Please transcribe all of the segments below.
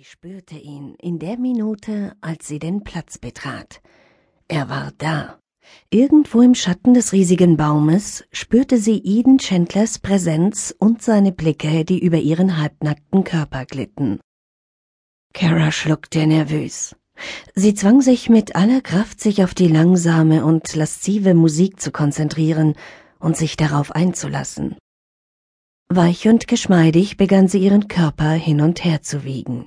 Sie spürte ihn in der Minute, als sie den Platz betrat. Er war da. Irgendwo im Schatten des riesigen Baumes spürte sie Eden Chandlers Präsenz und seine Blicke, die über ihren halbnackten Körper glitten. Kara schluckte nervös. Sie zwang sich mit aller Kraft, sich auf die langsame und laszive Musik zu konzentrieren und sich darauf einzulassen. Weich und geschmeidig begann sie ihren Körper hin und her zu wiegen.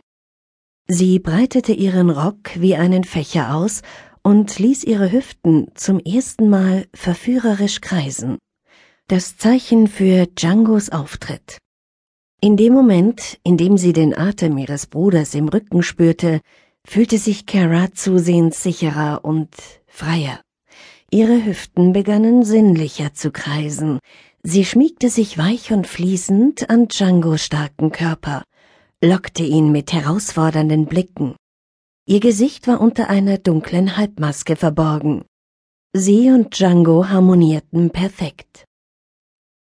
Sie breitete ihren Rock wie einen Fächer aus und ließ ihre Hüften zum ersten Mal verführerisch kreisen. Das Zeichen für Djangos Auftritt. In dem Moment, in dem sie den Atem ihres Bruders im Rücken spürte, fühlte sich Kara zusehends sicherer und freier. Ihre Hüften begannen sinnlicher zu kreisen, Sie schmiegte sich weich und fließend an Djangos starken Körper, lockte ihn mit herausfordernden Blicken. Ihr Gesicht war unter einer dunklen Halbmaske verborgen. Sie und Django harmonierten perfekt.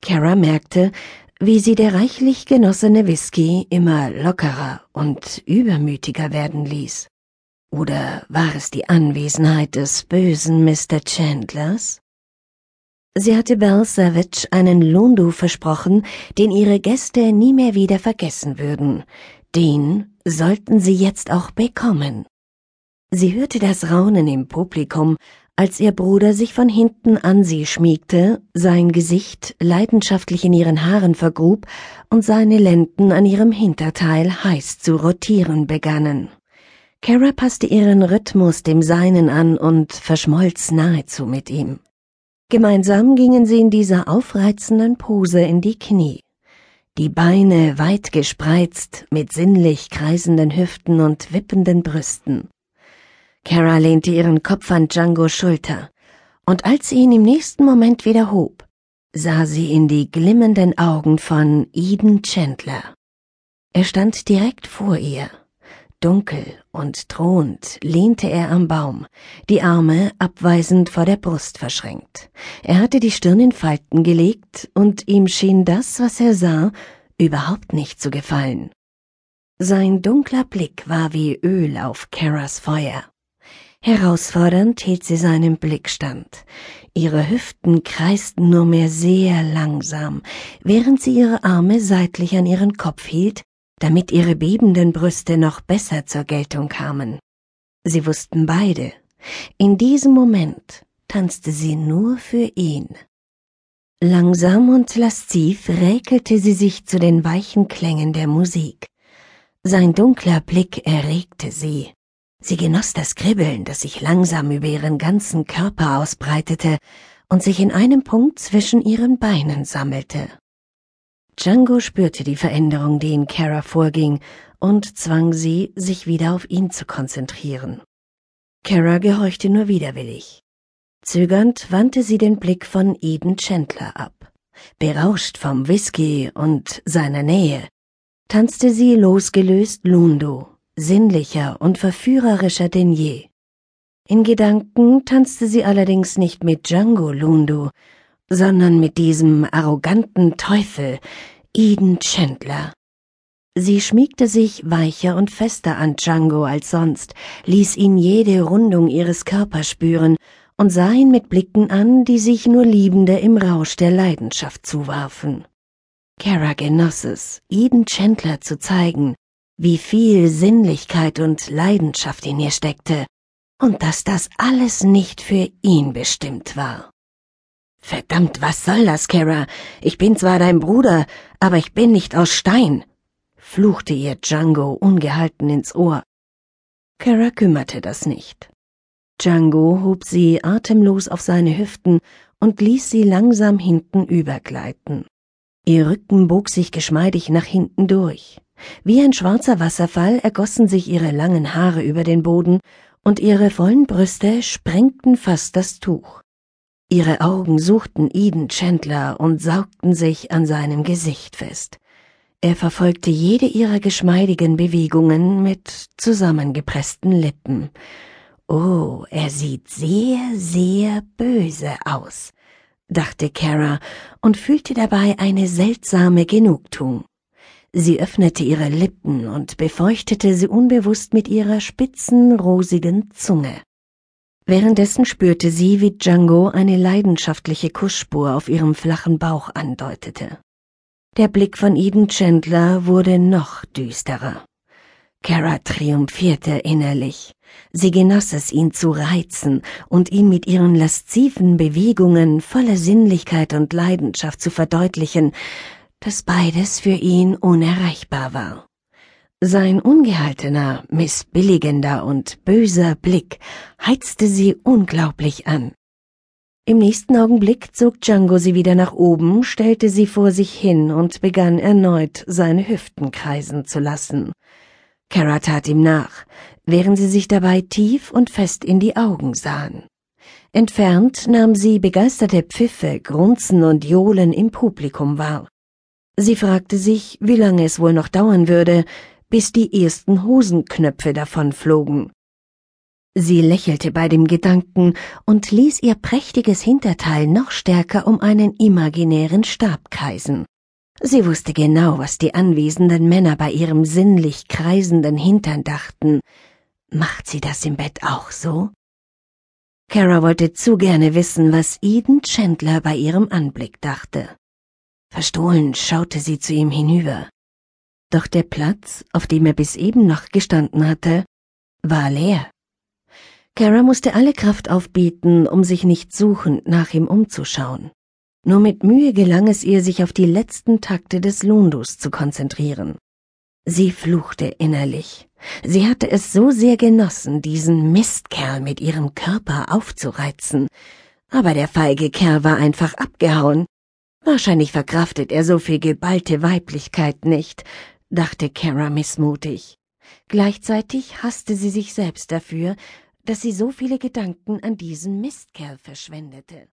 Kara merkte, wie sie der reichlich genossene Whisky immer lockerer und übermütiger werden ließ. Oder war es die Anwesenheit des bösen Mr. Chandlers? Sie hatte Belle Savage einen Lundu versprochen, den ihre Gäste nie mehr wieder vergessen würden. Den sollten sie jetzt auch bekommen. Sie hörte das Raunen im Publikum, als ihr Bruder sich von hinten an sie schmiegte, sein Gesicht leidenschaftlich in ihren Haaren vergrub und seine Lenden an ihrem Hinterteil heiß zu rotieren begannen. Kara passte ihren Rhythmus dem seinen an und verschmolz nahezu mit ihm. Gemeinsam gingen sie in dieser aufreizenden Pose in die Knie, die Beine weit gespreizt mit sinnlich kreisenden Hüften und wippenden Brüsten. Kara lehnte ihren Kopf an Djangos Schulter, und als sie ihn im nächsten Moment wieder hob, sah sie in die glimmenden Augen von Eden Chandler. Er stand direkt vor ihr, Dunkel und drohend lehnte er am Baum, die Arme abweisend vor der Brust verschränkt. Er hatte die Stirn in Falten gelegt, und ihm schien das, was er sah, überhaupt nicht zu gefallen. Sein dunkler Blick war wie Öl auf Karas Feuer. Herausfordernd hielt sie seinen Blick stand. Ihre Hüften kreisten nur mehr sehr langsam, während sie ihre Arme seitlich an ihren Kopf hielt damit ihre bebenden Brüste noch besser zur Geltung kamen. Sie wussten beide, in diesem Moment tanzte sie nur für ihn. Langsam und lasziv räkelte sie sich zu den weichen Klängen der Musik. Sein dunkler Blick erregte sie. Sie genoss das Kribbeln, das sich langsam über ihren ganzen Körper ausbreitete und sich in einem Punkt zwischen ihren Beinen sammelte. Django spürte die Veränderung, die in Kara vorging, und zwang sie, sich wieder auf ihn zu konzentrieren. Kara gehorchte nur widerwillig. Zögernd wandte sie den Blick von Eden Chandler ab. Berauscht vom Whisky und seiner Nähe, tanzte sie losgelöst Lundu, sinnlicher und verführerischer denn je. In Gedanken tanzte sie allerdings nicht mit Django Lundu, sondern mit diesem arroganten Teufel, Eden Chandler. Sie schmiegte sich weicher und fester an Django als sonst, ließ ihn jede Rundung ihres Körpers spüren und sah ihn mit Blicken an, die sich nur Liebende im Rausch der Leidenschaft zuwarfen. Kara genoss es, Eden Chandler zu zeigen, wie viel Sinnlichkeit und Leidenschaft in ihr steckte, und dass das alles nicht für ihn bestimmt war. Verdammt, was soll das, Kara? Ich bin zwar dein Bruder, aber ich bin nicht aus Stein, fluchte ihr Django ungehalten ins Ohr. Kara kümmerte das nicht. Django hob sie atemlos auf seine Hüften und ließ sie langsam hinten übergleiten. Ihr Rücken bog sich geschmeidig nach hinten durch. Wie ein schwarzer Wasserfall ergossen sich ihre langen Haare über den Boden, und ihre vollen Brüste sprengten fast das Tuch. Ihre Augen suchten Eden Chandler und saugten sich an seinem Gesicht fest. Er verfolgte jede ihrer geschmeidigen Bewegungen mit zusammengepressten Lippen. Oh, er sieht sehr, sehr böse aus, dachte Kara und fühlte dabei eine seltsame Genugtuung. Sie öffnete ihre Lippen und befeuchtete sie unbewusst mit ihrer spitzen, rosigen Zunge. Währenddessen spürte sie, wie Django eine leidenschaftliche Kussspur auf ihrem flachen Bauch andeutete. Der Blick von Eden Chandler wurde noch düsterer. Kara triumphierte innerlich. Sie genoss es, ihn zu reizen und ihm mit ihren lasziven Bewegungen voller Sinnlichkeit und Leidenschaft zu verdeutlichen, dass beides für ihn unerreichbar war. Sein ungehaltener, missbilligender und böser Blick heizte sie unglaublich an. Im nächsten Augenblick zog Django sie wieder nach oben, stellte sie vor sich hin und begann erneut, seine Hüften kreisen zu lassen. Kara tat ihm nach, während sie sich dabei tief und fest in die Augen sahen. Entfernt nahm sie begeisterte Pfiffe, Grunzen und Johlen im Publikum wahr. Sie fragte sich, wie lange es wohl noch dauern würde, bis die ersten Hosenknöpfe davonflogen. Sie lächelte bei dem Gedanken und ließ ihr prächtiges Hinterteil noch stärker um einen imaginären Stab kreisen. Sie wusste genau, was die anwesenden Männer bei ihrem sinnlich kreisenden Hintern dachten. Macht sie das im Bett auch so? Kara wollte zu gerne wissen, was Eden Chandler bei ihrem Anblick dachte. Verstohlen schaute sie zu ihm hinüber. Doch der Platz, auf dem er bis eben noch gestanden hatte, war leer. Kara musste alle Kraft aufbieten, um sich nicht suchend nach ihm umzuschauen. Nur mit Mühe gelang es ihr, sich auf die letzten Takte des Lundus zu konzentrieren. Sie fluchte innerlich. Sie hatte es so sehr genossen, diesen Mistkerl mit ihrem Körper aufzureizen. Aber der feige Kerl war einfach abgehauen. Wahrscheinlich verkraftet er so viel geballte Weiblichkeit nicht, dachte Kara missmutig. Gleichzeitig hasste sie sich selbst dafür, dass sie so viele Gedanken an diesen Mistkerl verschwendete.